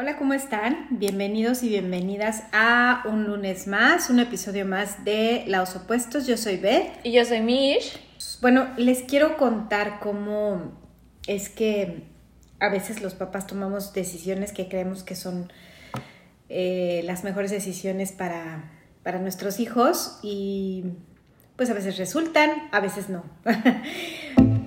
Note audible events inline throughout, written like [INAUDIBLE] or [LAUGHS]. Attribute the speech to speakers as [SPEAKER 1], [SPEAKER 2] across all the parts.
[SPEAKER 1] Hola, ¿cómo están? Bienvenidos y bienvenidas a un lunes más, un episodio más de Laos Opuestos. Yo soy Beth.
[SPEAKER 2] Y yo soy Mish.
[SPEAKER 1] Bueno, les quiero contar cómo es que a veces los papás tomamos decisiones que creemos que son eh, las mejores decisiones para, para nuestros hijos y pues a veces resultan, a veces no. [LAUGHS]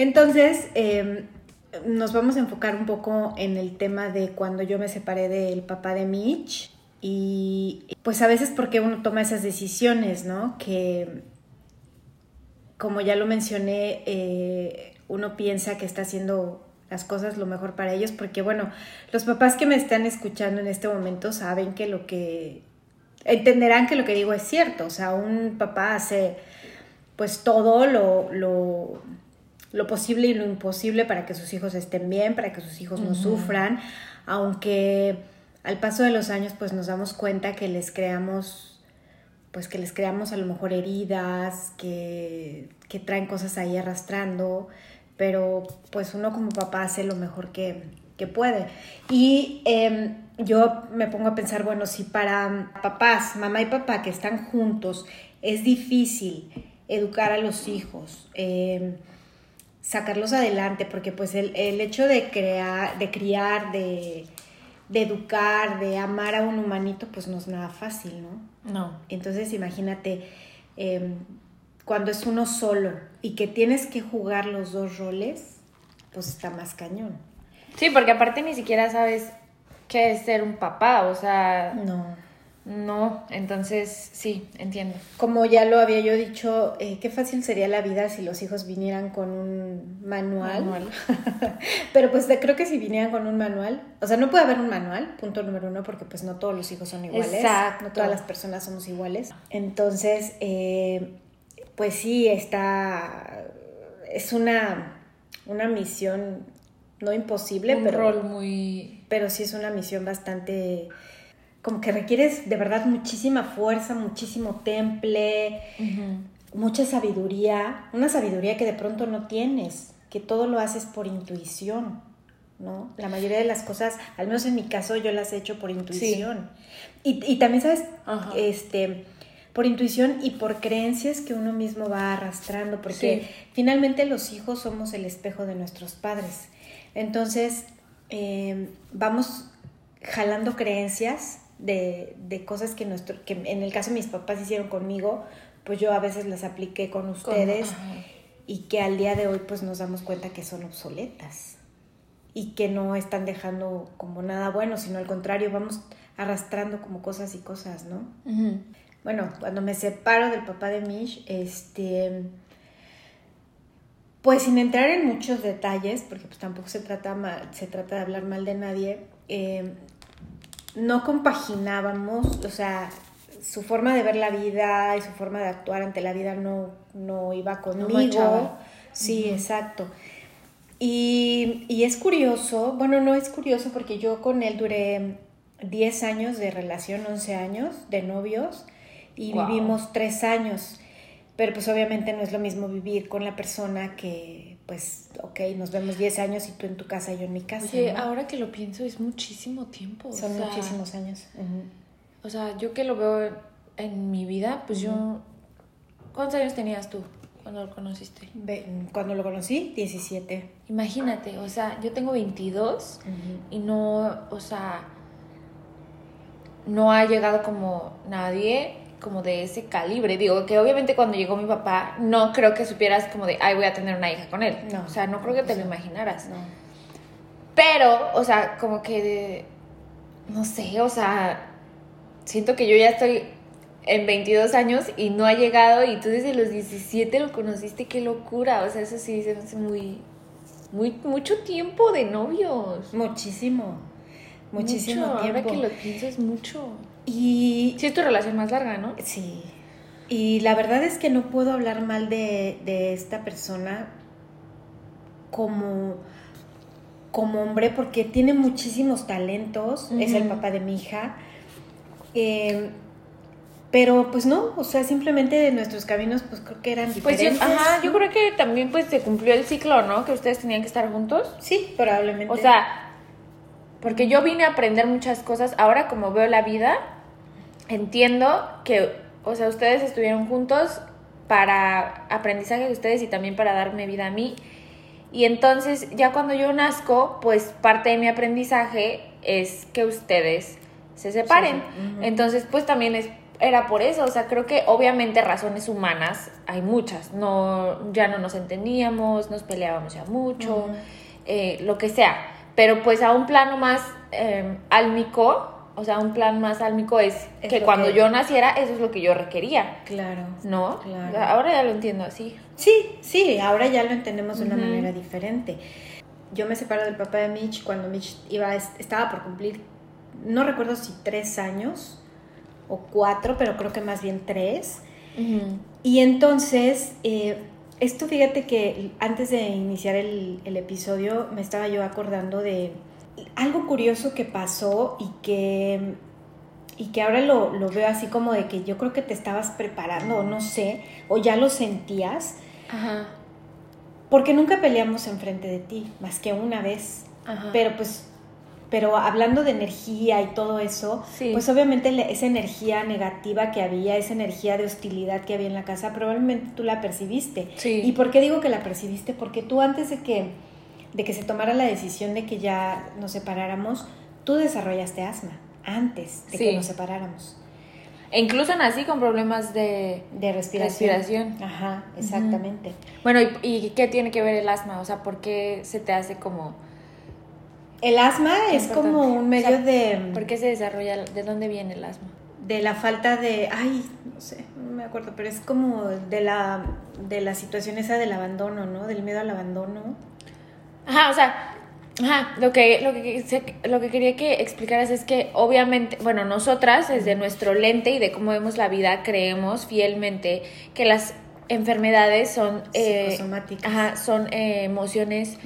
[SPEAKER 1] Entonces, em, nos vamos a enfocar un poco en el tema de cuando yo me separé del papá de Mitch y pues a veces porque uno toma esas decisiones, ¿no? Que como ya lo mencioné, eh, uno piensa que está haciendo las cosas lo mejor para ellos, porque bueno, los papás que me están escuchando en este momento saben que lo que, entenderán que lo que digo es cierto, o sea, un papá hace pues todo lo, lo lo posible y lo imposible para que sus hijos estén bien, para que sus hijos no sufran, aunque al paso de los años pues nos damos cuenta que les creamos, pues que les creamos a lo mejor heridas, que, que traen cosas ahí arrastrando, pero pues uno como papá hace lo mejor que, que puede. Y em, yo me pongo a pensar, bueno, si para papás, mamá y papá que están juntos, es difícil educar a los hijos, eh, sacarlos adelante, porque pues el, hecho de crear, de criar, de, educar, de amar a un humanito, pues no es nada fácil, ¿no?
[SPEAKER 2] No.
[SPEAKER 1] Entonces imagínate, em, cuando es uno solo y que tienes que jugar los dos roles, pues está más cañón.
[SPEAKER 2] Sí, porque aparte ni siquiera sabes qué es ser un papá, o sea...
[SPEAKER 1] No
[SPEAKER 2] no, entonces sí, entiendo.
[SPEAKER 1] Como ya lo había yo dicho, eh, qué fácil sería la vida si los hijos vinieran con un manual. [LAUGHS] Pero pues creo que si vinieran con un manual, o sea, no puede haber un manual, punto número uno, porque pues no todos los hijos son iguales.
[SPEAKER 2] Exacto.
[SPEAKER 1] No todas las personas somos iguales. Entonces, eh, pues sí, está, es una, una misión no imposible,
[SPEAKER 2] un
[SPEAKER 1] pero...
[SPEAKER 2] rol muy...
[SPEAKER 1] Pero sí es una misión bastante como que requieres de verdad muchísima fuerza, muchísimo temple, mucha sabiduría, una sabiduría que de pronto no tienes, que todo lo haces por intuición, ¿no? La mayoría de las cosas, al menos en mi caso, yo las he hecho por intuición. Y, también, ¿sabes? Este por intuición y por creencias que uno mismo va arrastrando, porque finalmente los hijos somos el espejo de nuestros padres. Entonces, eh, vamos jalando creencias de, cosas que, nuestro, que en el caso de mis papás hicieron conmigo, pues yo a veces las apliqué con ustedes y que al día de hoy pues nos damos cuenta que son obsoletas y que no están dejando como nada bueno, sino al contrario, vamos arrastrando como cosas y cosas, ¿no? Bueno, cuando me separo del papá de Mish, este, pues sin entrar en muchos detalles, porque pues tampoco se trata, mal, se trata de hablar mal de nadie, eh, no compaginábamos, o sea, su forma de ver la vida y su forma de actuar ante la vida no, no iba conmigo. sí, exacto. Y, y, es curioso, bueno, no es curioso porque yo con él duré 10 años de relación, 11 años de novios y vivimos 3 años. Pero pues obviamente no es lo mismo vivir con la persona que, pues, ok, nos vemos 10 años y tú en tu casa y yo en mi casa.
[SPEAKER 2] Oye, ahora que lo pienso, es muchísimo tiempo.
[SPEAKER 1] Son muchísimos años.
[SPEAKER 2] O sea, yo que lo veo en mi vida, pues yo... ¿Cuántos años tenías tú cuando lo conociste?
[SPEAKER 1] Cuando lo conocí, 17.
[SPEAKER 2] Imagínate, o sea, yo tengo 22 y no, o sea, no ha llegado como nadie como de ese calibre. Digo, que obviamente cuando llegó mi papá, no creo que supieras como de, ay, voy a tener una hija con él. No. O sea, no creo que te lo imaginaras. No. Pero, o sea, como que, de, no sé, o sea, siento que yo ya estoy en 22 años y no ha llegado y tú desde los 17 lo conociste, qué locura. O sea, eso sí se hace muy, muy, mucho tiempo de novios.
[SPEAKER 1] Muchísimo. Muchísimo tiempo.
[SPEAKER 2] Ahora que lo piensas mucho.
[SPEAKER 1] Y...
[SPEAKER 2] Sí, es tu relación más larga, ¿no?
[SPEAKER 1] Sí. Y la verdad es que no puedo hablar mal de, esta persona como, como hombre porque tiene muchísimos talentos, es el papá de mi hija. Eh, Pero pues no, o sea, simplemente nuestros caminos pues creo que eran diferentes.
[SPEAKER 2] Pues yo, ajá, yo creo que también pues se cumplió el ciclo, ¿no? Que ustedes tenían que estar juntos.
[SPEAKER 1] Sí, probablemente.
[SPEAKER 2] O sea, porque yo vine a aprender muchas cosas. Ahora como veo la vida, entiendo que, o sea, ustedes estuvieron juntos para aprendizaje de ustedes y también para darme vida a mí. Y entonces ya cuando yo nazco, pues parte de mi aprendizaje es que ustedes se separen. Entonces, pues también es era por eso, o sea, creo que obviamente razones humanas hay muchas, no, ya no nos entendíamos, nos peleábamos ya mucho, eh, lo que sea, pero pues a un plano más eh, álmico, o sea, un plan más álmico es, que cuando yo naciera eso es lo que yo requería.
[SPEAKER 1] Claro.
[SPEAKER 2] ¿No? Claro. ahora ya lo entiendo así.
[SPEAKER 1] Sí, sí, ahora ya lo entendemos de una manera diferente. Yo me separo del papá de Mitch cuando Mitch iba, estaba por cumplir, no recuerdo si tres años, o cuatro, pero creo que más bien tres. Y entonces, eh, esto fíjate que antes de iniciar el, episodio me estaba yo acordando de algo curioso que pasó y que, y que ahora lo, lo veo así como de que yo creo que te estabas preparando, o no sé, o ya lo sentías. Ajá. Porque nunca peleamos enfrente de ti, más que una vez. Ajá. Pero pues pero hablando de energía y todo eso, pues obviamente esa energía negativa que había, esa energía de hostilidad que había en la casa, probablemente tú la percibiste. ¿Y por qué digo que la percibiste? Porque tú antes de que, de que se tomara la decisión de que ya nos separáramos, tú desarrollaste asma, antes de que nos separáramos.
[SPEAKER 2] E incluso nací con problemas de,
[SPEAKER 1] de respiración. Ajá, exactamente.
[SPEAKER 2] Bueno, ¿y, ¿y qué tiene que ver el asma? O sea, ¿por qué se te hace como
[SPEAKER 1] el asma es como un medio de...
[SPEAKER 2] ¿Por qué se desarrolla? ¿De dónde viene el asma?
[SPEAKER 1] De la falta de... Ay, no sé, no me acuerdo, pero es como de la, de la situación esa del abandono, ¿no? Del miedo al abandono.
[SPEAKER 2] Ajá, o sea, Ajá, lo que, lo que, lo que quería que explicaras es que obviamente, bueno, nosotras desde nuestro lente y de cómo vemos la vida creemos fielmente que las enfermedades son,
[SPEAKER 1] eh,
[SPEAKER 2] son eh, emociones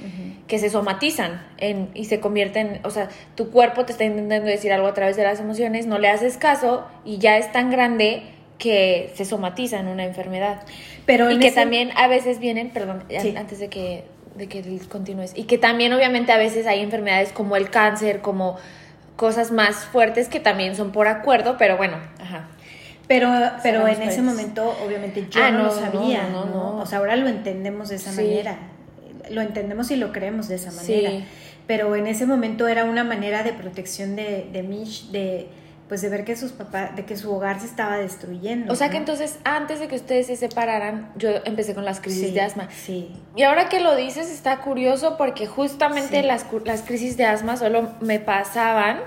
[SPEAKER 2] que se somatizan en, y se convierten, o sea, tu cuerpo te está intentando decir algo a través de las emociones, no le haces caso y ya es tan grande que se somatiza en una enfermedad. Pero y que también a veces vienen, perdón, antes de que, de que continúes, y que también obviamente a veces hay enfermedades como el cáncer, como cosas más fuertes que también son por acuerdo, pero bueno, ajá.
[SPEAKER 1] Pero, pero en ese momento, obviamente, yo ah, no, lo sabía, no, no, O sea, ahora lo entendemos de esa manera. Lo entendemos y lo creemos de esa manera. Pero en ese momento era una manera de protección de, de Mish, de pues de ver que sus papás, de que su hogar se estaba destruyendo.
[SPEAKER 2] O sea que entonces, antes de que ustedes se separaran, yo empecé con las crisis de asma.
[SPEAKER 1] Sí.
[SPEAKER 2] Y ahora que lo dices, está curioso porque justamente las, las crisis de asma solo me pasaban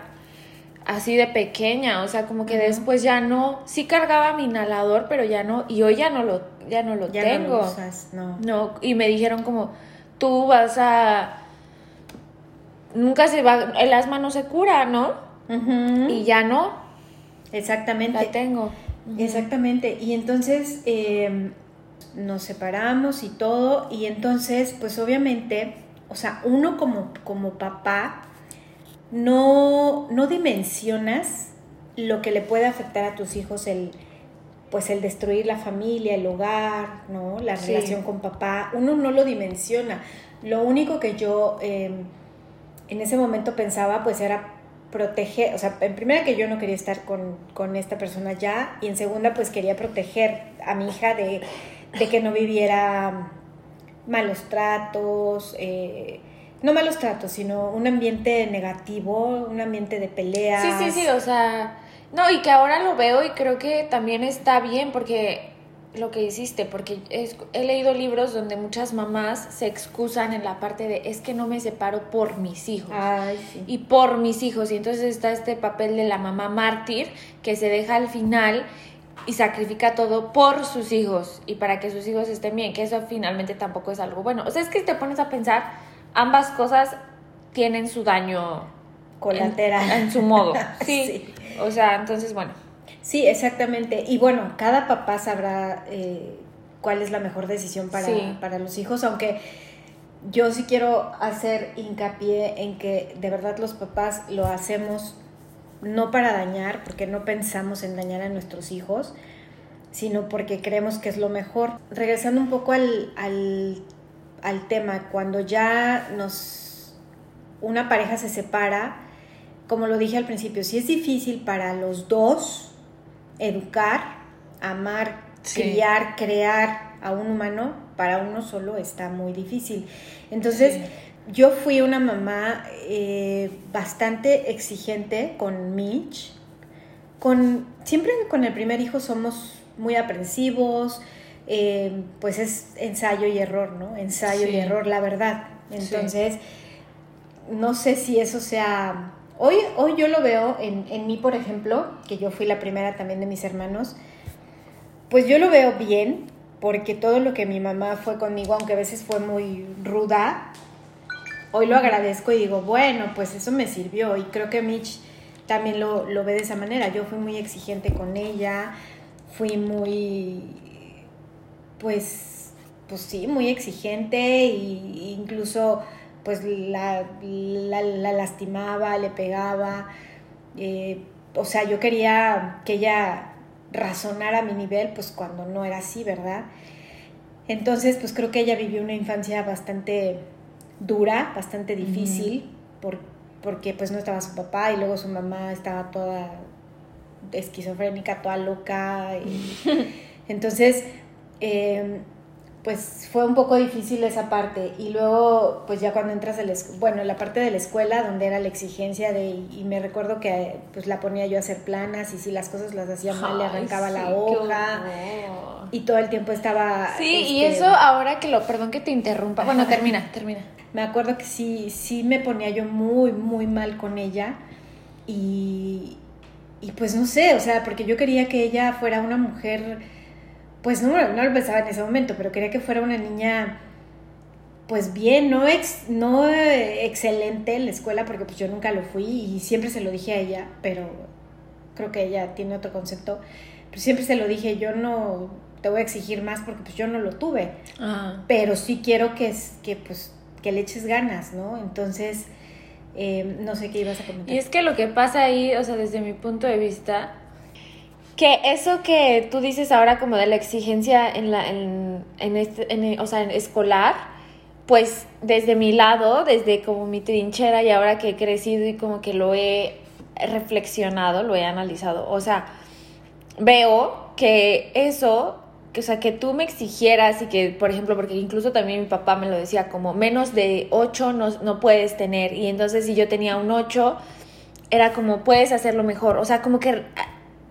[SPEAKER 2] así de pequeña, o sea, como que después ya no, sí cargaba mi inhalador, pero ya no, y hoy ya no lo, ya no lo tengo.
[SPEAKER 1] No,
[SPEAKER 2] no. y me dijeron como, tú vas a, nunca se va, el asma no se cura, ¿no? Y ya no.
[SPEAKER 1] Exactamente.
[SPEAKER 2] La tengo.
[SPEAKER 1] Exactamente, y entonces em, nos separamos y todo, y entonces, pues obviamente, o sea, uno como, como papá, no, no dimensionas lo que le puede afectar a tus hijos el pues el destruir la familia, el hogar, ¿no? La relación con papá, uno no lo dimensiona. Lo único que yo em, en ese momento pensaba pues era proteger, o sea, en primera que yo no quería estar con, esta persona ya, y en segunda pues quería proteger a mi hija de, de que no viviera malos tratos, eh, no malos tratos, sino un ambiente negativo, un ambiente de pelea.
[SPEAKER 2] Sí, sí, sí, o sea, no, y que ahora lo veo y creo que también está bien porque lo que hiciste, porque he leído libros donde muchas mamás se excusan en la parte de es que no me separo por mis hijos
[SPEAKER 1] Ay, sí.
[SPEAKER 2] y por mis hijos y entonces está este papel de la mamá mártir que se deja al final y sacrifica todo por sus hijos y para que sus hijos estén bien, que eso finalmente tampoco es algo bueno. O sea, es que te pones a pensar ambas cosas tienen su daño
[SPEAKER 1] colateral
[SPEAKER 2] en, su modo. [LAUGHS] Sí, O sea, entonces, bueno.
[SPEAKER 1] Sí, exactamente. Y bueno, cada papá sabrá eh, cuál es la mejor decisión para, para los hijos, aunque yo sí quiero hacer hincapié en que de verdad los papás lo hacemos no para dañar, porque no pensamos en dañar a nuestros hijos, sino porque creemos que es lo mejor. Regresando un poco al, al, al tema, cuando ya nos una pareja se separa, como lo dije al principio, si es difícil para los dos educar, amar, criar, crear a un humano, para uno solo está muy difícil. Entonces, yo fui una mamá eh, bastante exigente con Mitch. Con, siempre con el primer hijo somos muy aprensivos, eh, pues es ensayo y error, ¿no? Ensayo y error, la verdad. Entonces, no sé si eso sea... Hoy, hoy yo lo veo en, en mí, por ejemplo, que yo fui la primera también de mis hermanos, pues yo lo veo bien, porque todo lo que mi mamá fue conmigo, aunque a veces fue muy ruda, hoy lo agradezco y digo, bueno, pues eso me sirvió. Y creo que Mitch también lo, ve de esa manera. Yo fui muy exigente con ella, fui muy, pues, pues sí, muy exigente e incluso pues la, la, lastimaba, le pegaba. Eh, o sea, yo quería que ella razonara a mi nivel, pues cuando no era así, ¿verdad? Entonces, pues creo que ella vivió una infancia bastante dura, bastante difícil, porque pues no estaba su papá y luego su mamá estaba toda esquizofrénica, toda loca. [LAUGHS] entonces, em, pues fue un poco difícil esa parte. Y luego, pues ya cuando entras a la bueno, la parte de la escuela, donde era la exigencia de, y me recuerdo que pues la ponía yo a hacer planas y si las cosas las hacía mal le arrancaba la hoja. Y todo el tiempo estaba...
[SPEAKER 2] Sí, y este, eso ahora que lo, perdón que te interrumpa. Bueno, termina, termina
[SPEAKER 1] me acuerdo que sí, sí me ponía yo muy, muy mal con ella y, y pues no sé, o sea, porque yo quería que ella fuera una mujer, pues no, no lo pensaba en ese momento, pero quería que fuera una niña pues bien, no, ex, no excelente en la escuela, porque pues yo nunca lo fui y siempre se lo dije a ella, pero creo que ella tiene otro concepto, pero siempre se lo dije, yo no te voy a exigir más porque pues yo no lo tuve, pero sí quiero que, que pues que le eches ganas, ¿no? Entonces, eh, no sé qué ibas a comentar.
[SPEAKER 2] Y es que lo que pasa ahí, o sea, desde mi punto de vista, que eso que tú dices ahora como de la exigencia en la, en, en, este, o sea, en escolar, pues desde mi lado, desde como mi trinchera y ahora que he crecido y como que lo he reflexionado, lo he analizado, o sea, veo que eso o sea, que tú me exigieras y que, por ejemplo, porque incluso también mi papá me lo decía, como menos de 8 no, no puedes tener. Y entonces si yo tenía un 8, era como, puedes hacerlo mejor. O sea, como que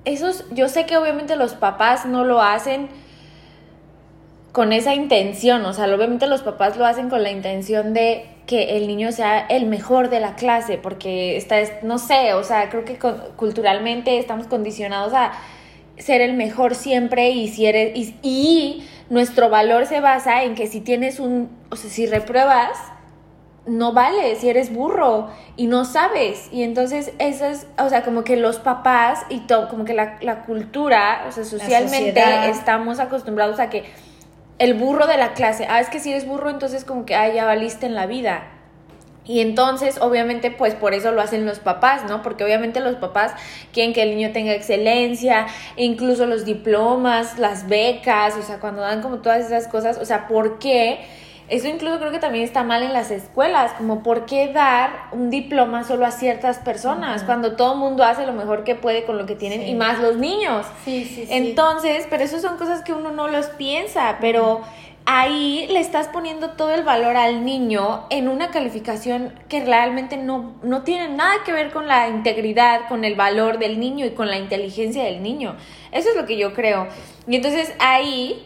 [SPEAKER 2] esos, yo sé que obviamente los papás no lo hacen con esa intención, o sea, obviamente los papás lo hacen con la intención de que el niño sea el mejor de la clase, porque está, no sé, o sea, creo que culturalmente estamos condicionados a ser el mejor siempre y si eres y, nuestro valor se basa en que si tienes un, o sea, si repruebas no vale, si eres burro y no sabes. Y entonces eso es, o sea, como que los papás y todo, como que la, la cultura, o sea, socialmente estamos acostumbrados a que el burro de la clase, ah, es que si eres burro, entonces como que, ah, ya valiste en la vida. Y entonces, obviamente, pues por eso lo hacen los papás, ¿no? Porque obviamente los papás quieren que el niño tenga excelencia, incluso los diplomas, las becas, o sea, cuando dan como todas esas cosas, o sea, ¿por qué? Eso incluso creo que también está mal en las escuelas, como por qué dar un diploma solo a ciertas personas, cuando todo el mundo hace lo mejor que puede con lo que tienen y más los niños.
[SPEAKER 1] Sí, sí, sí.
[SPEAKER 2] Entonces, pero eso son cosas que uno no los piensa, pero ahí le estás poniendo todo el valor al niño en una calificación que realmente no, no tiene nada que ver con la integridad, con el valor del niño y con la inteligencia del niño. Eso es lo que yo creo. Y entonces ahí,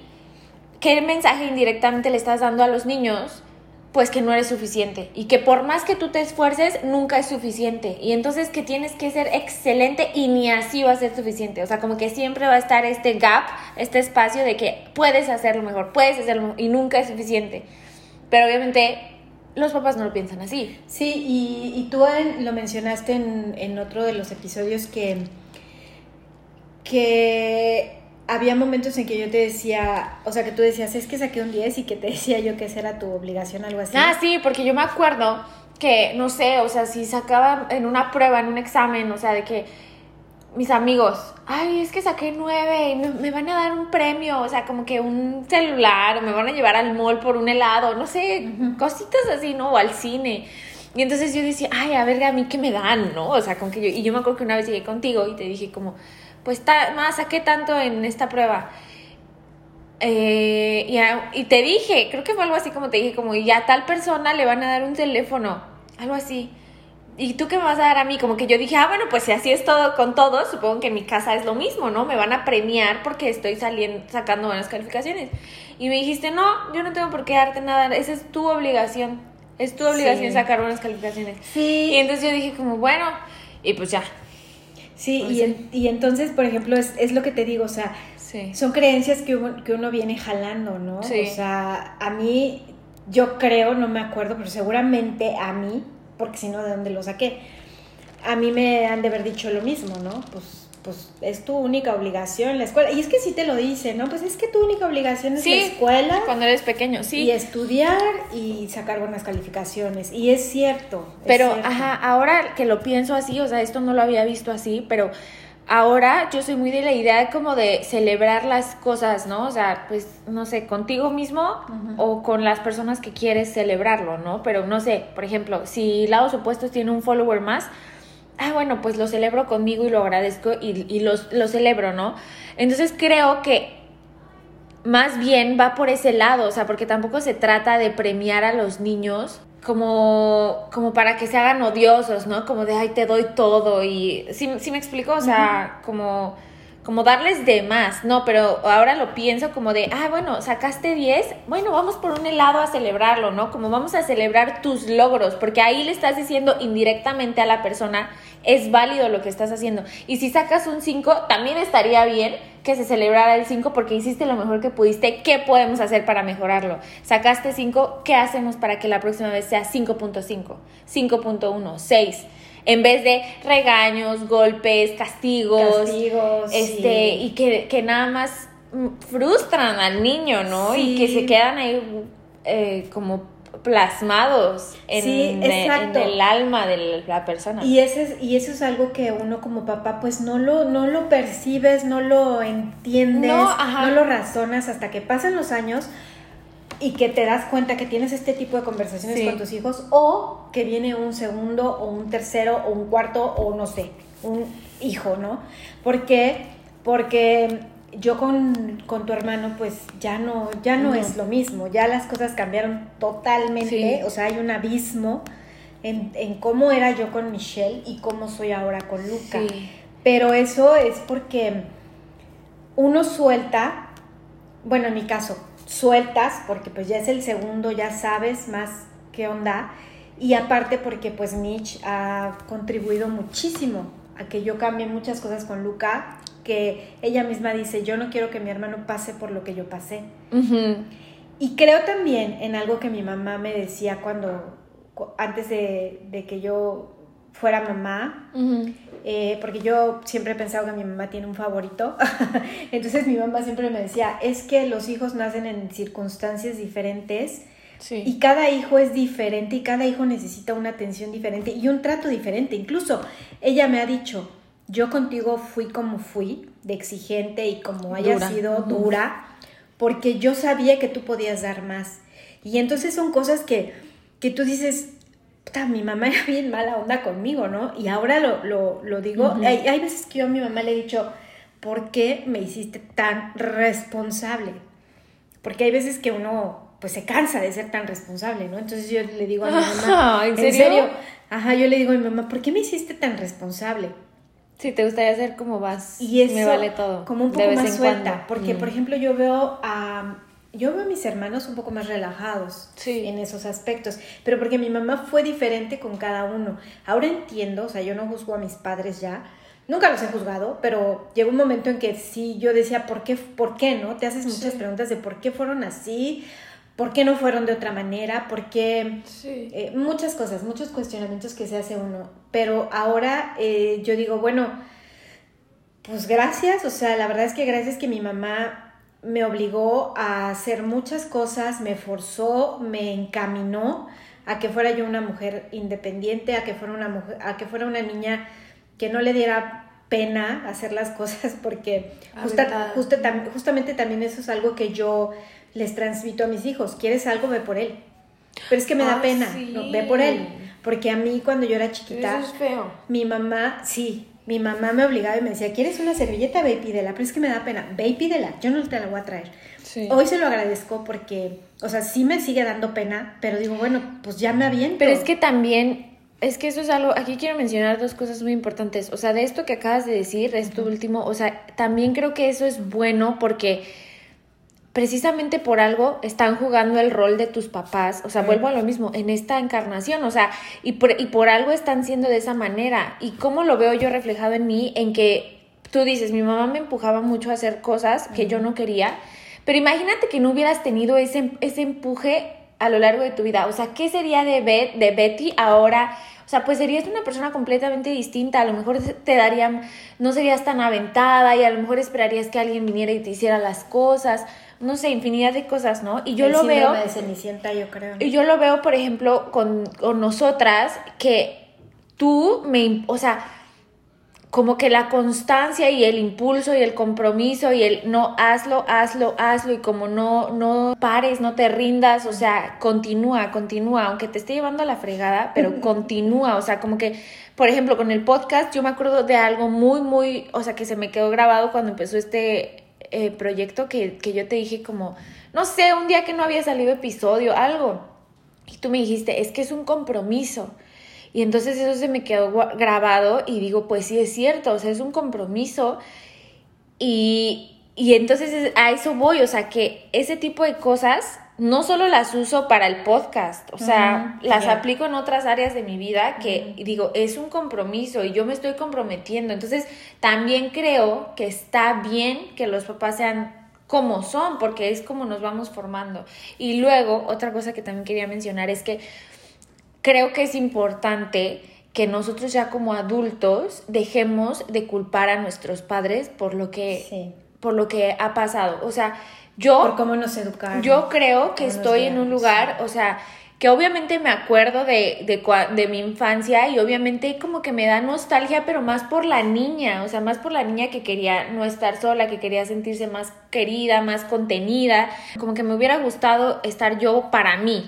[SPEAKER 2] ¿qué mensaje indirectamente le estás dando a los niños? pues que no eres suficiente y que por más que tú te esfuerces, nunca es suficiente. Y entonces que tienes que ser excelente y ni así va a ser suficiente. O sea, como que siempre va a estar este gap, este espacio de que puedes hacerlo mejor, puedes hacerlo y nunca es suficiente. Pero obviamente los papás no lo piensan así.
[SPEAKER 1] Sí, y, y tú lo mencionaste en, en otro de los episodios que, que había momentos en que yo te decía, o sea, que tú decías, es que saqué un 10 y que te [LAUGHS] decía yo que esa era tu obligación, algo así.
[SPEAKER 2] Ah, sí, porque yo me acuerdo que, no sé, o sea, si sacaba en una prueba, en un examen, o sea, de que mis amigos, ay, es que saqué nueve y me, van a dar un premio, o sea, como que un celular, o me van a llevar al mall por un helado, no sé, cositas así, ¿no? O al cine. Y entonces yo decía, ay, a ver, a mí qué me dan, ¿no? O sea, como que yo, y yo me acuerdo que una vez llegué contigo y te dije como, pues, más, saqué tanto en esta prueba. Eh, y, y, te dije, creo que fue algo así como te dije, como, y a tal persona le van a dar un teléfono, algo así. ¿Y tú qué me vas a dar a mí? Como que yo dije, ah, bueno, pues si así es todo con todos, supongo que en mi casa es lo mismo, ¿no? Me van a premiar porque estoy saliendo, sacando buenas calificaciones. Y me dijiste, no, yo no tengo por qué darte nada, esa es tu obligación. Es tu obligación sacar buenas calificaciones. Sí. Y entonces yo dije como, bueno, y pues ya.
[SPEAKER 1] Sí, y, y, entonces, por ejemplo, es, es, lo que te digo, o sea, son creencias que uno, que uno viene jalando, ¿no? O sea, a mí, yo creo, no me acuerdo, pero seguramente a mí, porque si no, ¿de dónde lo saqué? A mí me han de haber dicho lo mismo, ¿no? Pues pues es tu única obligación la escuela. Y es que sí te lo dice, ¿no? Pues es que tu única obligación es la escuela.
[SPEAKER 2] Cuando eres pequeño, sí.
[SPEAKER 1] Y estudiar y sacar buenas calificaciones. Y es cierto.
[SPEAKER 2] Pero, ajá, ahora que lo pienso así, o sea, esto no lo había visto así, pero ahora yo soy muy de la idea como de celebrar las cosas, ¿no? O sea, pues, no sé, contigo mismo o con las personas que quieres celebrarlo, ¿no? Pero no sé, por ejemplo, si lados opuestos tiene un follower más, ah, bueno, pues lo celebro conmigo y lo agradezco y, y lo celebro, ¿no? Entonces creo que más bien va por ese lado, o sea, porque tampoco se trata de premiar a los niños como, como para que se hagan odiosos, ¿no? Como de, ay, te doy todo y, ¿sí, me explico? O sea, como como darles de más, no, pero ahora lo pienso como de, ah, bueno, sacaste 10, bueno, vamos por un helado a celebrarlo, ¿no? Como vamos a celebrar tus logros, porque ahí le estás diciendo indirectamente a la persona, es válido lo que estás haciendo. Y si sacas un 5, también estaría bien que se celebrara el 5 porque hiciste lo mejor que pudiste, ¿qué podemos hacer para mejorarlo? Sacaste 5, ¿qué hacemos para que la próxima vez sea 5.5, 5.1, 6? En vez de regaños, golpes, castigos, este, y que, nada más frustran al niño, ¿no? Y que se quedan ahí eh, como plasmados en, el alma de la persona.
[SPEAKER 1] Y, ese es, y eso es algo que uno como papá pues no lo, no lo percibes, no lo entiendes, no lo razonas hasta que pasan los años y que te das cuenta que tienes este tipo de conversaciones con tus hijos o que viene un segundo o un tercero o un cuarto o no sé, un hijo, ¿no? ¿Por qué? Porque yo con, tu hermano pues ya no, ya no es lo mismo, ya las cosas cambiaron totalmente, o sea, hay un abismo en, en, cómo era yo con Michelle y cómo soy ahora con Luca. Pero eso es porque uno suelta, bueno, en mi caso, sueltas, porque pues ya es el segundo, ya sabes más qué onda. Y aparte porque pues Mitch ha contribuido muchísimo a que yo cambie muchas cosas con Luca, que ella misma dice, yo no quiero que mi hermano pase por lo que yo pasé. Y creo también en algo que mi mamá me decía cuando, antes de, que yo fuera mamá, eh, porque yo siempre he pensado que mi mamá tiene un favorito. [LAUGHS] Entonces mi mamá siempre me decía, es que los hijos nacen en circunstancias diferentes y cada hijo es diferente y cada hijo necesita una atención diferente y un trato diferente. Incluso ella me ha dicho, yo contigo fui como fui, de exigente y como haya sido dura, porque yo sabía que tú podías dar más. Y entonces son cosas que, que tú dices, mi mamá era bien mala onda conmigo, ¿no? Y ahora lo, digo, hay, hay, veces que yo a mi mamá le he dicho, ¿por qué me hiciste tan responsable? Porque hay veces que uno pues se cansa de ser tan responsable, ¿no? Entonces yo le digo a mi mamá, ¿en, serio? Ajá, yo le digo a mi mamá, ¿por qué me hiciste tan responsable?
[SPEAKER 2] Sí, te gustaría ser como vas. Y eso, me vale todo.
[SPEAKER 1] Como un poco más suelta. Porque, por ejemplo, yo veo a yo veo a mis hermanos un poco más relajados en esos aspectos, pero porque mi mamá fue diferente con cada uno. Ahora entiendo, o sea, yo no juzgo a mis padres ya, nunca los he juzgado, pero llegó un momento en que sí, yo decía, ¿por qué? ¿Por qué no? Te haces muchas preguntas de por qué fueron así, por qué no fueron de otra manera, por qué... Eh, muchas cosas, muchos cuestionamientos que se hace uno. Pero ahora eh, yo digo, bueno, pues gracias, o sea, la verdad es que gracias que mi mamá me obligó a hacer muchas cosas, me forzó, me encaminó a que fuera yo una mujer independiente, a que fuera una mujer, a que fuera una niña que no le diera pena hacer las cosas porque justamente también eso es algo que yo les transmito a mis hijos. ¿Quieres algo? Ve por él. Pero es que me da pena, ve por él. Porque a mí cuando yo era chiquita,
[SPEAKER 2] eso es feo.
[SPEAKER 1] mi mamá, sí, mi mamá me obligaba y me decía, ¿quieres una servilleta? Ve y pídela. Pero es que me da pena, ve y pídela, yo no te la voy a traer. Hoy se lo agradezco porque, o sea, sí me sigue dando pena, pero digo, bueno, pues ya me aviento.
[SPEAKER 2] Pero es que también, es que eso es algo, aquí quiero mencionar dos cosas muy importantes. O sea, de esto que acabas de decir, de esto último, o sea, también creo que eso es bueno porque precisamente por algo están jugando el rol de tus papás, o sea, vuelvo a lo mismo, en esta encarnación, o sea, y por, y por algo están siendo de esa manera. ¿Y cómo lo veo yo reflejado en mí? En que tú dices, mi mamá me empujaba mucho a hacer cosas que yo no quería, pero imagínate que no hubieras tenido ese, ese empuje a lo largo de tu vida, o sea, ¿qué sería de, de Betty ahora? O sea, pues serías una persona completamente distinta, a lo mejor te darían, no serías tan aventada y a lo mejor esperarías que alguien viniera y te hiciera las cosas no sé, infinidad de cosas, ¿no? Y yo lo veo...
[SPEAKER 1] de Cenicienta, yo creo.
[SPEAKER 2] Y yo lo veo, por ejemplo, con, con nosotras, que tú me... O sea, como que la constancia y el impulso y el compromiso y el no hazlo, hazlo, hazlo y como no no pares, no te rindas, o sea, continúa, continúa, aunque te esté llevando a la fregada, pero [LAUGHS] continúa, o sea, como que por ejemplo, con el podcast yo me acuerdo de algo muy muy, o sea, que se me quedó grabado cuando empezó este eh, proyecto que, que yo te dije como, no sé, un día que no había salido episodio, algo. Y tú me dijiste, es que es un compromiso. Y entonces eso se me quedó grabado y digo, pues sí es cierto, o sea, es un compromiso. Y, y entonces a eso voy, o sea, que ese tipo de cosas no solo las uso para el podcast, o sea, las aplico en otras áreas de mi vida que digo, es un compromiso y yo me estoy comprometiendo. Entonces, también creo que está bien que los papás sean como son, porque es como nos vamos formando. Y luego, otra cosa que también quería mencionar es que creo que es importante que nosotros ya como adultos dejemos de culpar a nuestros padres por lo que, por lo que ha pasado. O sea, yo...
[SPEAKER 1] Por cómo nos educaron.
[SPEAKER 2] Yo creo que estoy en un lugar, o sea, que obviamente me acuerdo de, de, de, mi infancia y obviamente como que me da nostalgia, pero más por la niña, o sea, más por la niña que quería no estar sola, que quería sentirse más querida, más contenida, como que me hubiera gustado estar yo para mí.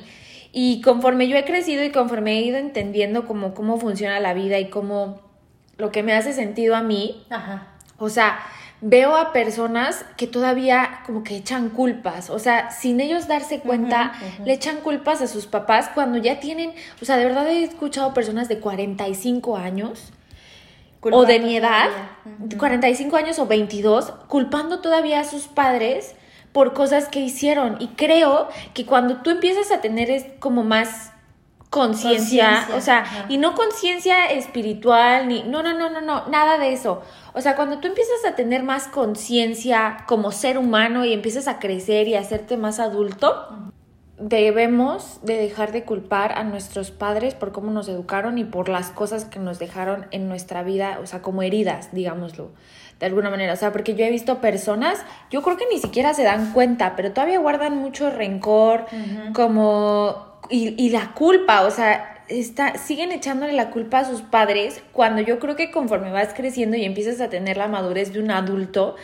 [SPEAKER 2] Y conforme yo he crecido y conforme he ido entendiendo cómo, cómo funciona la vida y cómo lo que me hace sentido a mí, Ajá. o sea, veo a personas que todavía como que echan culpas, o sea, sin ellos darse cuenta, le echan culpas a sus papás cuando ya tienen, o sea, de verdad he escuchado personas de 45 años o de mi edad, 45 años o 22, culpando todavía a sus padres por cosas que hicieron. Y creo que cuando tú empiezas a tener es como más conciencia, o sea, y no conciencia espiritual, ni, no, no, no, no, no, nada de eso. O sea, cuando tú empiezas a tener más conciencia como ser humano y empiezas a crecer y a hacerte más adulto, debemos de dejar de culpar a nuestros padres por cómo nos educaron y por las cosas que nos dejaron en nuestra vida, o sea, como heridas, digámoslo, de alguna manera. O sea, porque yo he visto personas, yo creo que ni siquiera se dan cuenta, pero todavía guardan mucho rencor, como y, y la culpa, o sea, está, siguen echándole la culpa a sus padres cuando yo creo que conforme vas creciendo y empiezas a tener la madurez de un adulto,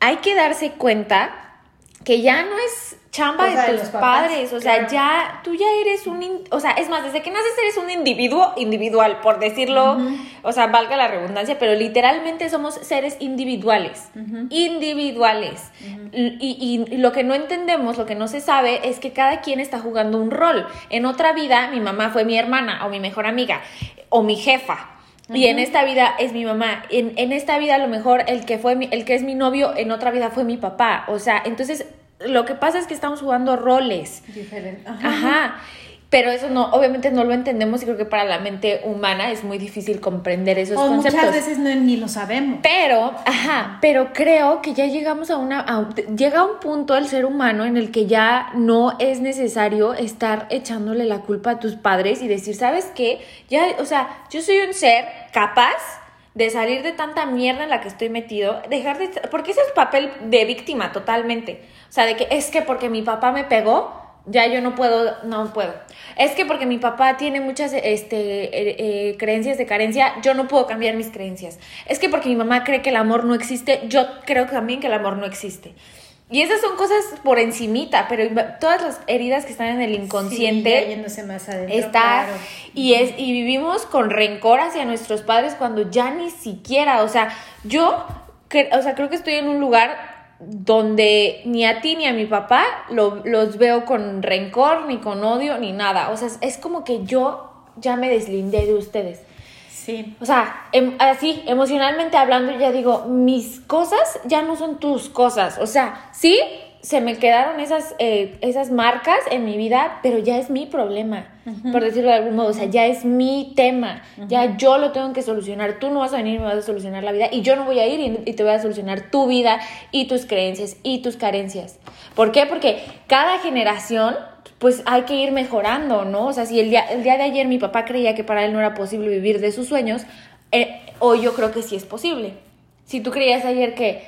[SPEAKER 2] hay que darse cuenta que ya no es chamba de tus padres, o sea, ya tú ya eres un, o sea, es más, desde que naces eres un individuo individual, por decirlo, o sea, valga la redundancia, pero literalmente somos seres individuales, individuales. y, y, lo que no entendemos, lo que no se sabe es que cada quien está jugando un rol. En otra vida mi mamá fue mi hermana o mi mejor amiga o mi jefa. Y en esta vida es mi mamá. En, en, esta vida a lo mejor el que fue mi, el que es mi novio en otra vida fue mi papá. O sea, entonces lo que pasa es que estamos jugando roles.
[SPEAKER 1] Diferentes.
[SPEAKER 2] Ajá. Pero eso no, obviamente no lo entendemos y creo que para la mente humana es muy difícil comprender esos o conceptos.
[SPEAKER 1] Muchas veces no, ni lo sabemos.
[SPEAKER 2] Pero, ajá, pero creo que ya llegamos a una, llega a un punto el ser humano en el que ya no es necesario estar echándole la culpa a tus padres y decir, ¿sabes qué? Ya, o sea, yo soy un ser capaz de salir de tanta mierda en la que estoy metido, dejar de... Porque ese es papel de víctima totalmente. O sea, de que es que porque mi papá me pegó, ya yo no puedo, no puedo. Es que porque mi papá tiene muchas este, eh, eh, creencias de carencia, yo no puedo cambiar mis creencias. Es que porque mi mamá cree que el amor no existe, yo creo también que el amor no existe. Y esas son cosas por encimita, pero todas las heridas que están en el inconsciente
[SPEAKER 1] más adentro,
[SPEAKER 2] está y es y vivimos con rencor hacia nuestros padres cuando ya ni siquiera, o sea, yo o sea, creo que estoy en un lugar donde ni a ti ni a mi papá los veo con rencor, ni con odio, ni nada. O sea, es como que yo ya me deslindé de ustedes.
[SPEAKER 1] Sí.
[SPEAKER 2] O sea, em, así, emocionalmente hablando, ya digo, mis cosas ya no son tus cosas. O sea, sí, se me quedaron esas, eh, esas marcas en mi vida, pero ya es mi problema, por decirlo de algún modo, o sea, ya es mi tema, ya yo lo tengo que solucionar, tú no vas a venir y me vas a solucionar la vida y yo no voy a ir y, y, te voy a solucionar tu vida y tus creencias y tus carencias. ¿Por qué? Porque cada generación pues hay que ir mejorando, ¿no? O sea, si el día, el día de ayer mi papá creía que para él no era posible vivir de sus sueños, eh, hoy yo creo que sí es posible. Si tú creías ayer que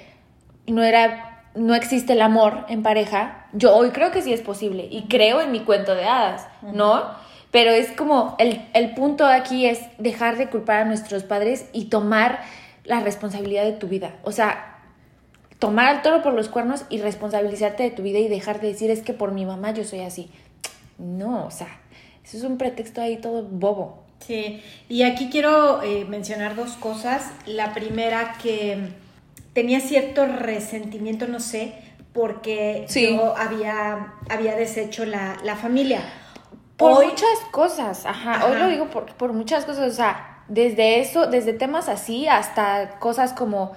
[SPEAKER 2] no era no existe el amor en pareja, yo hoy creo que sí es posible y creo en mi cuento de hadas, ¿no? Pero es como el, el punto aquí es dejar de culpar a nuestros padres y tomar la responsabilidad de tu vida. O sea, tomar al toro por los cuernos y responsabilizarte de tu vida y dejar de decir es que por mi mamá yo soy así. No, o sea, eso es un pretexto ahí todo bobo.
[SPEAKER 1] Sí, y aquí quiero eh, mencionar dos cosas. La primera que tenía cierto resentimiento, no sé, porque yo había, había deshecho la, familia.
[SPEAKER 2] Por muchas cosas, ajá. Hoy lo digo por, por muchas cosas, o sea, desde eso, desde temas así hasta cosas como,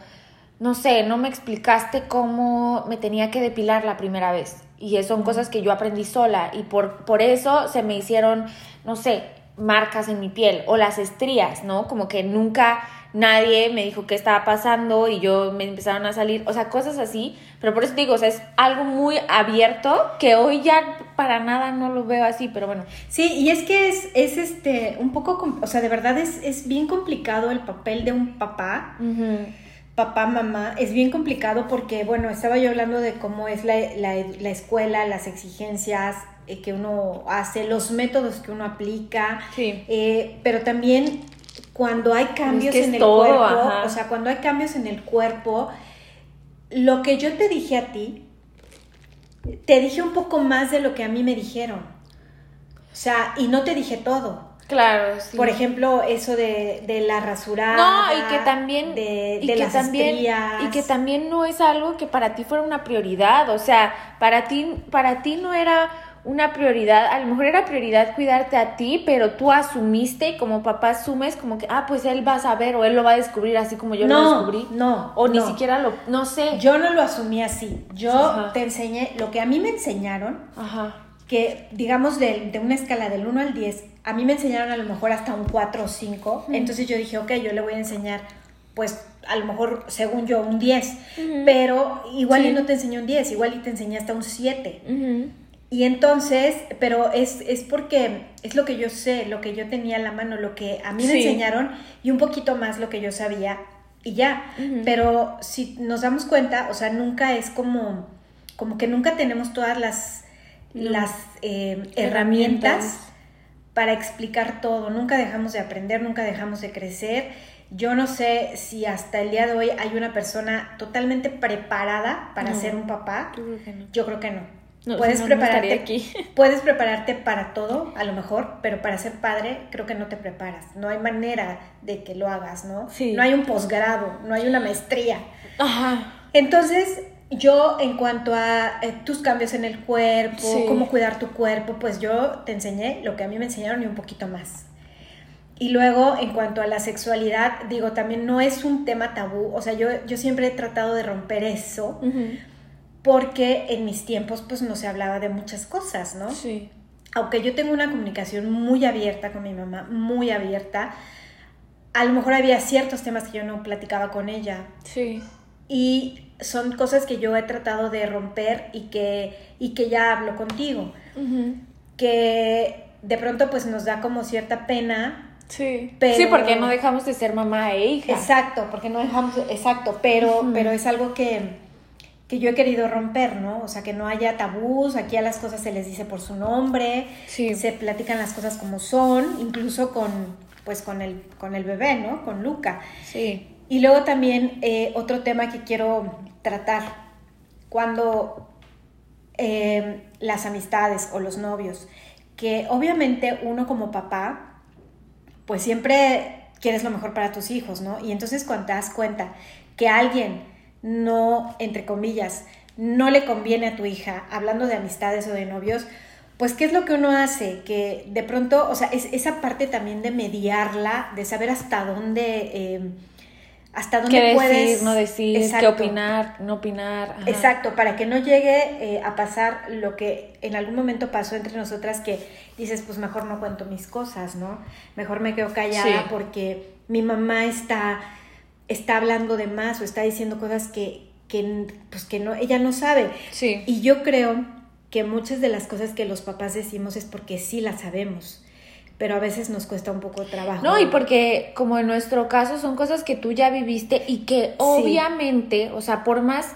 [SPEAKER 2] no sé, no me explicaste cómo me tenía que depilar la primera vez. Y son cosas que yo aprendí sola y por, por eso se me hicieron, no sé, marcas en mi piel o las estrías, ¿no? Como que nunca nadie me dijo qué estaba pasando y yo me empezaron a salir, o sea, cosas así, pero por eso digo, o sea, es algo muy abierto que hoy ya para nada no lo veo así, pero bueno.
[SPEAKER 1] Sí, y es que es, es este, un poco, o sea, de verdad es, es bien complicado el papel de un papá. Papá, mamá, es bien complicado porque, bueno, estaba yo hablando de cómo es la, la, la escuela, las exigencias, eh, que uno hace, los métodos que uno aplica,
[SPEAKER 2] sí.
[SPEAKER 1] Eh, pero también cuando hay cambios en el cuerpo, o sea, cuando hay cambios en el cuerpo, lo que yo te dije a ti, te dije un poco más de lo que a mí me dijeron. O sea, y no te dije todo.
[SPEAKER 2] Claro, sí.
[SPEAKER 1] Por ejemplo, eso de, de la rasurada.
[SPEAKER 2] No, y que también. De, y que también, Y que también no es algo que para ti fuera una prioridad. O sea, para ti, para ti no era una prioridad, a lo mejor era prioridad cuidarte a ti, pero tú asumiste y como papá asumes como que, ah, pues él va a saber o él lo va a descubrir así como yo lo descubrí.
[SPEAKER 1] No,
[SPEAKER 2] o ni siquiera lo, no sé.
[SPEAKER 1] Yo no lo asumí así. Yo te enseñé lo que a mí me enseñaron,
[SPEAKER 2] Ajá.
[SPEAKER 1] que digamos de, de, una escala del 1 al 10, a mí me enseñaron a lo mejor hasta un 4 o 5, entonces yo dije, ok, yo le voy a enseñar pues a lo mejor, según yo, un 10, pero igual y no te enseñó un 10, igual y te enseñé hasta un 7. Y entonces, pero es, es porque es lo que yo sé, lo que yo tenía a la mano, lo que a mí me enseñaron y un poquito más lo que yo sabía y ya. Pero si nos damos cuenta, o sea, nunca es como, como que nunca tenemos todas las, las eh, herramientas para explicar todo. Nunca dejamos de aprender, nunca dejamos de crecer. Yo no sé si hasta el día de hoy hay una persona totalmente preparada para ser un papá. Yo creo que no puedes prepararte aquí. [LAUGHS] puedes prepararte para todo, a lo mejor, pero para ser padre creo que no te preparas. No hay manera de que lo hagas, ¿no?
[SPEAKER 2] Sí.
[SPEAKER 1] No hay un posgrado, no hay una maestría.
[SPEAKER 2] Ajá.
[SPEAKER 1] Entonces, yo en cuanto a eh, tus cambios en el cuerpo, cómo cuidar tu cuerpo, pues yo te enseñé lo que a mí me enseñaron y un poquito más. Y luego, en cuanto a la sexualidad, digo, también no es un tema tabú. O sea, yo, yo siempre he tratado de romper eso porque en mis tiempos pues no se hablaba de muchas cosas, ¿no?
[SPEAKER 2] Sí.
[SPEAKER 1] Aunque yo tengo una comunicación muy abierta con mi mamá, muy abierta, a lo mejor había ciertos temas que yo no platicaba con ella.
[SPEAKER 2] Sí.
[SPEAKER 1] Y son cosas que yo he tratado de romper y que, y que ya hablo contigo. Que de pronto pues nos da como cierta pena.
[SPEAKER 2] Sí. Pero... Sí, porque no dejamos de ser mamá e hija.
[SPEAKER 1] Exacto, porque no dejamos, exacto, pero, pero es algo que que yo he querido romper, ¿no? O sea, que no haya tabús, aquí a las cosas se les dice por su nombre, se platican las cosas como son, incluso con, pues, con el, con el bebé, ¿no? Con Luca.
[SPEAKER 2] Sí.
[SPEAKER 1] Y luego también eh, otro tema que quiero tratar, cuando eh, las amistades o los novios, que obviamente uno como papá, pues siempre quieres lo mejor para tus hijos, ¿no? Y entonces cuando te das cuenta que alguien no, entre comillas, no le conviene a tu hija, hablando de amistades o de novios, pues ¿qué es lo que uno hace? Que de pronto, o sea, es esa parte también de mediarla, de saber hasta dónde... Eh, hasta dónde
[SPEAKER 2] ¿Qué
[SPEAKER 1] puedes
[SPEAKER 2] decir, no decir, qué opinar, no opinar.
[SPEAKER 1] Exacto, para que no llegue eh, a pasar lo que en algún momento pasó entre nosotras que dices, pues mejor no cuento mis cosas, ¿no? Mejor me quedo callada porque mi mamá está está hablando de más o está diciendo cosas que, que, pues que no, ella no sabe.
[SPEAKER 2] Sí.
[SPEAKER 1] Y yo creo que muchas de las cosas que los papás decimos es porque sí las sabemos pero a veces nos cuesta un poco de trabajo.
[SPEAKER 2] No, y porque como en nuestro caso son cosas que tú ya viviste y que obviamente, o sea, por más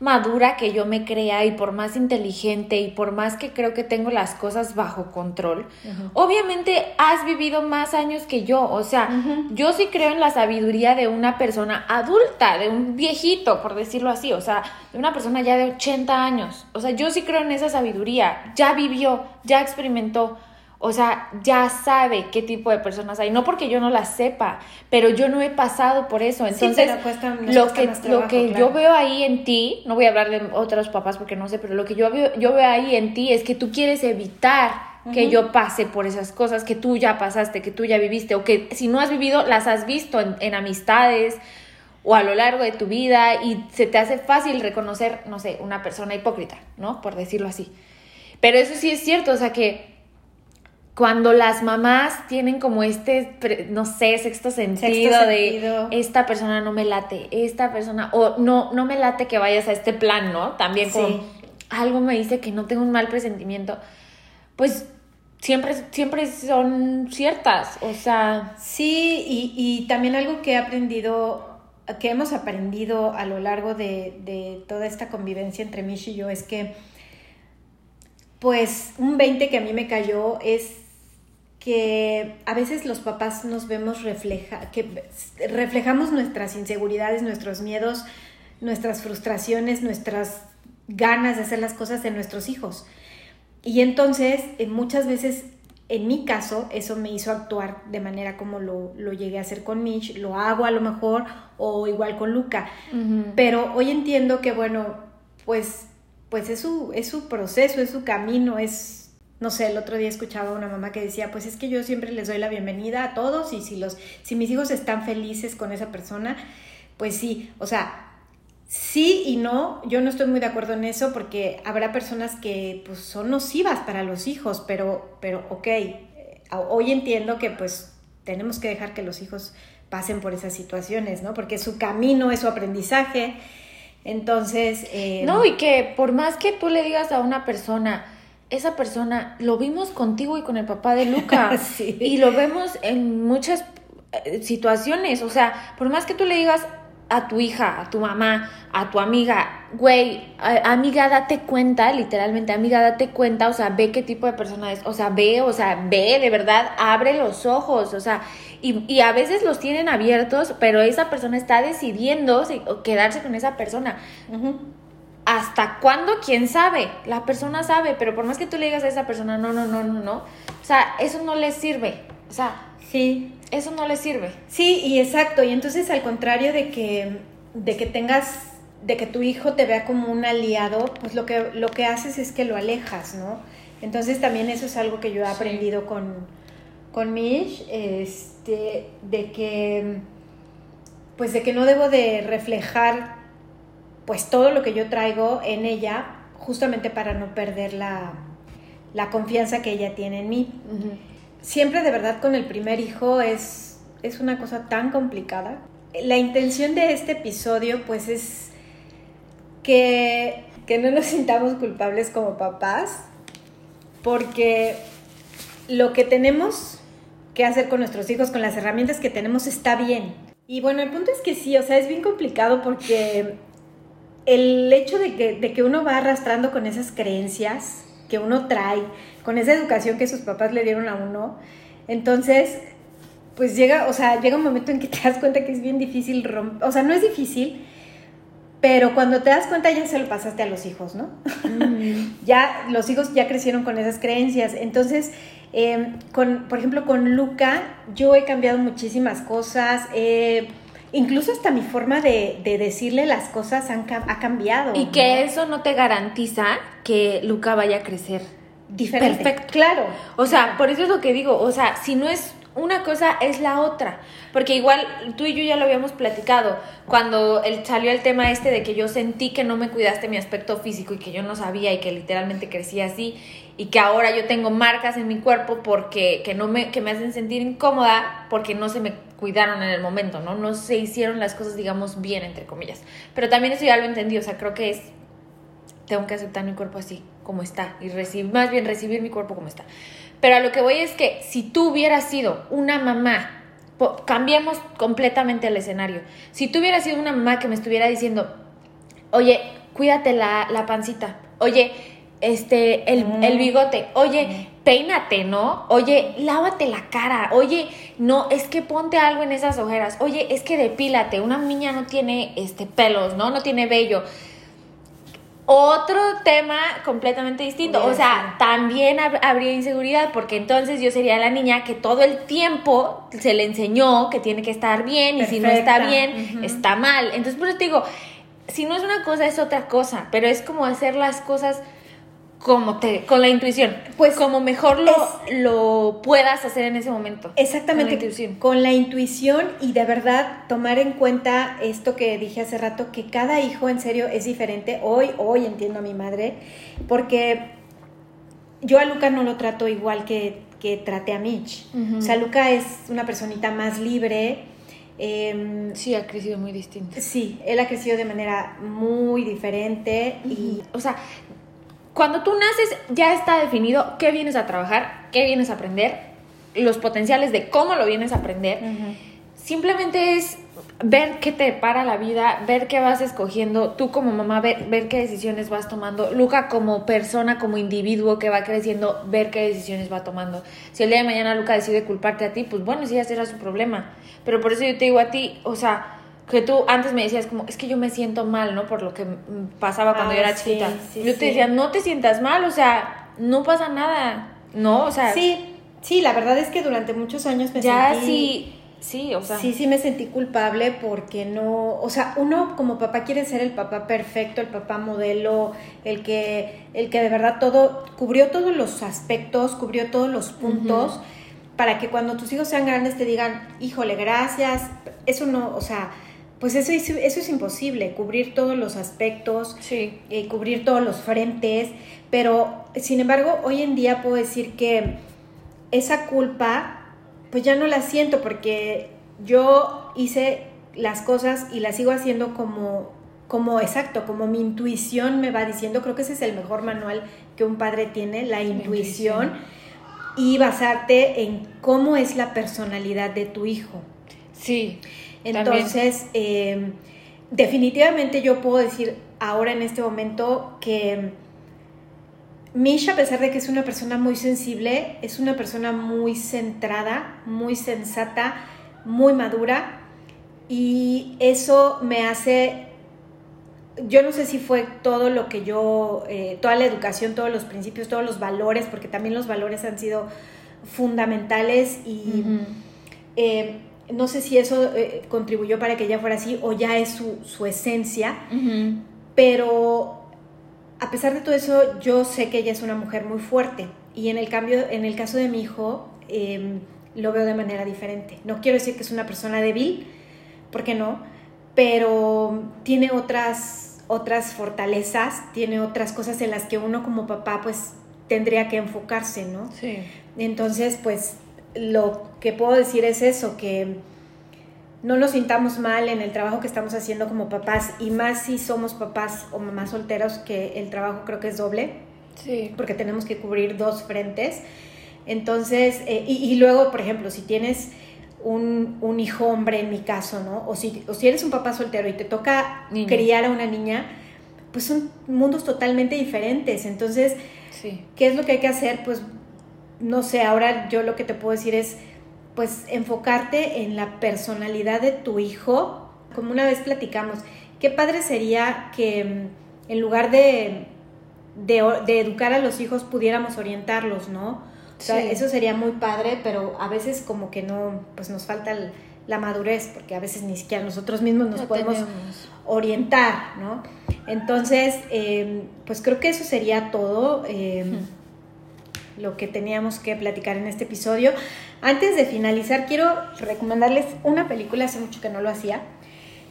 [SPEAKER 2] madura que yo me crea y por más inteligente y por más que creo que tengo las cosas bajo control, obviamente has vivido más años que yo, o sea, yo sí creo en la sabiduría de una persona adulta, de un viejito, por decirlo así, o sea, de una persona ya de 80 años, o sea, yo sí creo en esa sabiduría, ya vivió, ya experimentó, o sea, ya sabe qué tipo de personas hay. No porque yo no las sepa, pero yo no he pasado por eso. Entonces, lo que, lo que yo veo ahí en ti, no voy a hablar de otros papás porque no sé, pero lo que yo veo, yo veo ahí en ti es que tú quieres evitar que yo pase por esas cosas que tú ya pasaste, que tú ya viviste, o que si no has vivido, las has visto en, en amistades o a lo largo de tu vida y se te hace fácil reconocer, no sé, una persona hipócrita, ¿no? Por decirlo así. Pero eso sí es cierto, o sea que cuando las mamás tienen como este, no sé, sexto sentido, de esta persona no me late, esta persona, o no, no me late que vayas a este plan, ¿no? También como algo me dice que no tengo un mal presentimiento, pues siempre, siempre son ciertas, o sea...
[SPEAKER 1] Sí, y, y también algo que he aprendido, que hemos aprendido a lo largo de, de toda esta convivencia entre Mish y yo es que, pues, un 20 que a mí me cayó es que a veces los papás nos vemos refleja, que reflejamos nuestras inseguridades, nuestros miedos, nuestras frustraciones, nuestras ganas de hacer las cosas en nuestros hijos. Y entonces, eh, muchas veces, en mi caso, eso me hizo actuar de manera como lo, llegué a hacer con Mitch, lo hago a lo mejor, o igual con Luca. Pero hoy entiendo que, bueno, pues, pues es, su, es su proceso, es su camino, es no sé, el otro día escuchaba a una mamá que decía, pues es que yo siempre les doy la bienvenida a todos y si los si mis hijos están felices con esa persona, pues sí, o sea, sí y no, yo no estoy muy de acuerdo en eso porque habrá personas que pues son nocivas para los hijos, pero pero ok, eh, hoy entiendo que pues tenemos que dejar que los hijos pasen por esas situaciones, ¿no? Porque su camino es su aprendizaje. Entonces...
[SPEAKER 2] Eh, no, y que por más que tú le digas a una persona, esa persona lo vimos contigo y con el papá de Luca. [LAUGHS] Y lo vemos en muchas eh, situaciones. O sea, por más que tú le digas a tu hija, a tu mamá, a tu amiga, güey, amiga, date cuenta, literalmente, amiga, date cuenta, o sea, ve qué tipo de persona es, o sea, ve, o sea, ve, de verdad, abre los ojos, o sea, y, y a veces los tienen abiertos, pero esa persona está decidiendo quedarse con esa persona. ¿Hasta cuándo? ¿Quién sabe? La persona sabe, pero por más que tú le digas a esa persona, no, no, no, no, no, o sea, eso no le sirve. O sea,
[SPEAKER 1] sí.
[SPEAKER 2] Eso no le sirve.
[SPEAKER 1] Sí, y exacto. Y entonces al contrario de que, de que tengas, de que tu hijo te vea como un aliado, pues lo que, lo que haces es que lo alejas, ¿no? Entonces también eso es algo que yo he aprendido con, con Mish, este, de que, pues de que no debo de reflejar pues todo lo que yo traigo en ella, justamente para no perder la, confianza que ella tiene en mí. Siempre de verdad con el primer hijo es, es una cosa tan complicada. La intención de este episodio pues es que, que no nos sintamos culpables como papás, porque lo que tenemos que hacer con nuestros hijos, con las herramientas que tenemos, está bien. Y bueno, el punto es que sí, o sea, es bien complicado porque el hecho de que, de que uno va arrastrando con esas creencias que uno trae, con esa educación que sus papás le dieron a uno, entonces, pues llega, o sea, llega un momento en que [LAUGHS] te das cuenta que es bien difícil romper, o sea, no es difícil, pero cuando te das cuenta ya se lo pasaste a los hijos, ¿no? Mm. [LAUGHS] ya los hijos ya crecieron con esas creencias. Entonces, em, con, por ejemplo, con Luca, yo he cambiado muchísimas cosas. Incluso hasta mi forma de, decirle las cosas han, ha cambiado.
[SPEAKER 2] Y que eso no te garantiza que Luca vaya a crecer.
[SPEAKER 1] Diferente. Perfecto. Claro.
[SPEAKER 2] O sea, por eso es lo que digo. O sea, si no es una cosa es la otra. Porque igual tú y yo ya lo habíamos platicado, cuando el, salió el tema este de que yo sentí que no me cuidaste mi aspecto físico y que yo no sabía y que literalmente crecí así y que ahora yo tengo marcas en mi cuerpo porque que no me, que me hacen sentir incómoda porque no se me cuidaron en el momento, ¿no? No se hicieron las cosas, digamos, bien, entre comillas. Pero también eso ya lo entendí, o sea, creo que es, tengo que aceptar mi cuerpo así, como está, y recibir, más bien recibir mi cuerpo como está. Pero a lo que voy es que si tú hubieras sido una mamá, cambiemos completamente el escenario. Si tú hubieras sido una mamá que me estuviera diciendo, oye, cuídate la, la pancita, oye, este, el, el, bigote, oye, peínate, ¿no? Oye, lávate la cara, oye, no, es que ponte algo en esas ojeras, oye, es que depílate, una niña no tiene este pelos, ¿no? No tiene vello otro tema completamente distinto. O sea, también habría inseguridad porque entonces yo sería la niña que todo el tiempo se le enseñó que tiene que estar bien y si no está bien, está mal. Entonces, por eso te digo, si no es una cosa, es otra cosa, pero es como hacer las cosas como te, con la intuición, pues como mejor lo, lo puedas hacer en ese momento.
[SPEAKER 1] Exactamente, con la, intuición. con la intuición y de verdad tomar en cuenta esto que dije hace rato, que cada hijo en serio es diferente. Hoy, hoy entiendo a mi madre, porque yo a Luca no lo trato igual que, que traté a Mitch. O sea, Luca es una personita más libre.
[SPEAKER 2] Em, sí, ha crecido muy distinto.
[SPEAKER 1] Sí, él ha crecido de manera muy diferente y...
[SPEAKER 2] O sea, cuando tú naces ya está definido qué vienes a trabajar, qué vienes a aprender, los potenciales de cómo lo vienes a aprender. Simplemente es ver qué te para la vida, ver qué vas escogiendo, tú como mamá, ver, ver, qué decisiones vas tomando, Luca como persona, como individuo que va creciendo, ver qué decisiones va tomando. Si el día de mañana Luca decide culparte a ti, pues bueno, sí, ya será su problema. Pero por eso yo te digo a ti, o sea, que tú antes me decías como, es que yo me siento mal, ¿no? Por lo que pasaba cuando yo era ah, chiquita. yo te decía, no te sientas mal, o sea, no pasa nada, ¿no? O sea...
[SPEAKER 1] Sí, sí, la verdad es que durante muchos años me
[SPEAKER 2] ya sí, sí, o sea...
[SPEAKER 1] Sí, sí me sentí culpable porque no, o sea, uno como papá quiere ser el papá perfecto, el papá modelo, el que, el que de verdad todo, cubrió todos los aspectos, cubrió todos los puntos. Para que cuando tus hijos sean grandes te digan, híjole, gracias. Eso no, o sea, pues eso es, eso es imposible, cubrir todos los aspectos,
[SPEAKER 2] sí.
[SPEAKER 1] Eh, cubrir todos los frentes, pero sin embargo hoy en día puedo decir que esa culpa pues ya no la siento porque yo hice las cosas y las sigo haciendo como, como exacto, como mi intuición me va diciendo, creo que ese es el mejor manual que un padre tiene, la intuición, y basarte en cómo es la personalidad de tu hijo.
[SPEAKER 2] Sí.
[SPEAKER 1] Entonces, eh, definitivamente yo puedo decir ahora en este momento que Misha, a pesar de que es una persona muy sensible, es una persona muy centrada, muy sensata, muy madura y eso me hace, yo no sé si fue todo lo que yo, eh, toda la educación, todos los principios, todos los valores, porque también los valores han sido fundamentales y no sé si eso eh, contribuyó para que ella fuera así o ya es su, esencia, pero a pesar de todo eso, yo sé que ella es una mujer muy fuerte y en el cambio, en el caso de mi hijo, em, lo veo de manera diferente. No quiero decir que es una persona débil, porque no, pero tiene otras, otras fortalezas, tiene otras cosas en las que uno como papá pues tendría que enfocarse, ¿no?
[SPEAKER 2] Sí.
[SPEAKER 1] Entonces, pues lo que puedo decir es eso, que no nos sintamos mal en el trabajo que estamos haciendo como papás y más si somos papás o mamás solteros, que el trabajo creo que es doble,
[SPEAKER 2] sí.
[SPEAKER 1] porque tenemos que cubrir dos frentes. Entonces, eh, y, luego, por ejemplo, si tienes un, hijo hombre en mi caso, ¿no? O si, o si eres un papá soltero y te toca criar a una niña, pues son mundos totalmente diferentes. Entonces, ¿qué es lo que hay que hacer? Pues, no sé, ahora yo lo que te puedo decir es, pues, enfocarte en la personalidad de tu hijo. Como una vez platicamos, qué padre sería que mm, en lugar de, de, educar a los hijos pudiéramos orientarlos, ¿no? O sea, eso sería muy padre, pero a veces como que no, pues nos falta la madurez, porque a veces ni siquiera nosotros mismos nos podemos orientar, ¿no? Entonces, em, pues creo que eso sería todo em, lo que teníamos que platicar en este episodio. Antes de finalizar, quiero recomendarles una película, hace mucho que no lo hacía.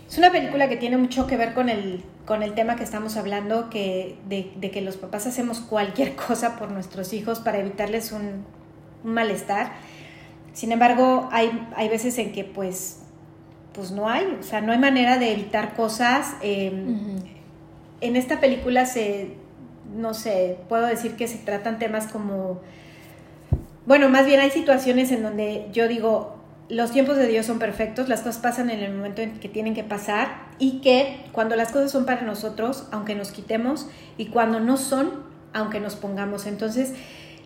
[SPEAKER 1] Es una película que tiene mucho que ver con el, con el tema que estamos hablando, que, de, que los papás hacemos cualquier [LAUGHS] cosa por nuestros hijos para evitarles un, malestar. Sin embargo, hay, hay veces en que pues, pues no hay, o sea, no hay manera de evitar cosas. Em, en esta película se, no sé, puedo decir que se tratan temas como, bueno, más bien hay situaciones en donde yo digo, los tiempos de Dios son perfectos, las cosas pasan en el momento en que tienen que pasar y que cuando las cosas son para nosotros, aunque nos quitemos, y cuando no son, aunque nos pongamos. Entonces,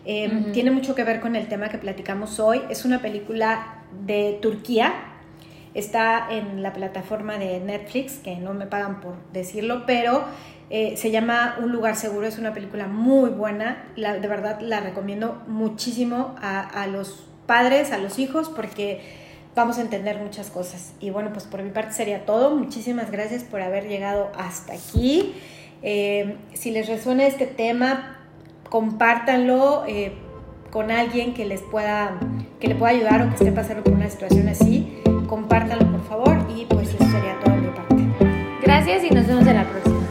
[SPEAKER 1] em, tiene mucho que ver con el tema que platicamos hoy. Es una película de Turquía, Está en la plataforma de Netflix, que no me pagan por decirlo, pero eh, se llama Un lugar seguro. Es una película muy buena. La, de verdad la recomiendo muchísimo a, los padres, a los hijos, porque vamos a entender muchas cosas. Y bueno, pues por mi parte sería todo. Muchísimas gracias por haber llegado hasta aquí. Eh, si les resuena este tema, compártanlo eh, con alguien que les pueda, que le pueda ayudar o que esté pasando por una situación así compártanlo por favor y pues eso sería todo de mi parte.
[SPEAKER 2] Gracias y nos vemos en la próxima.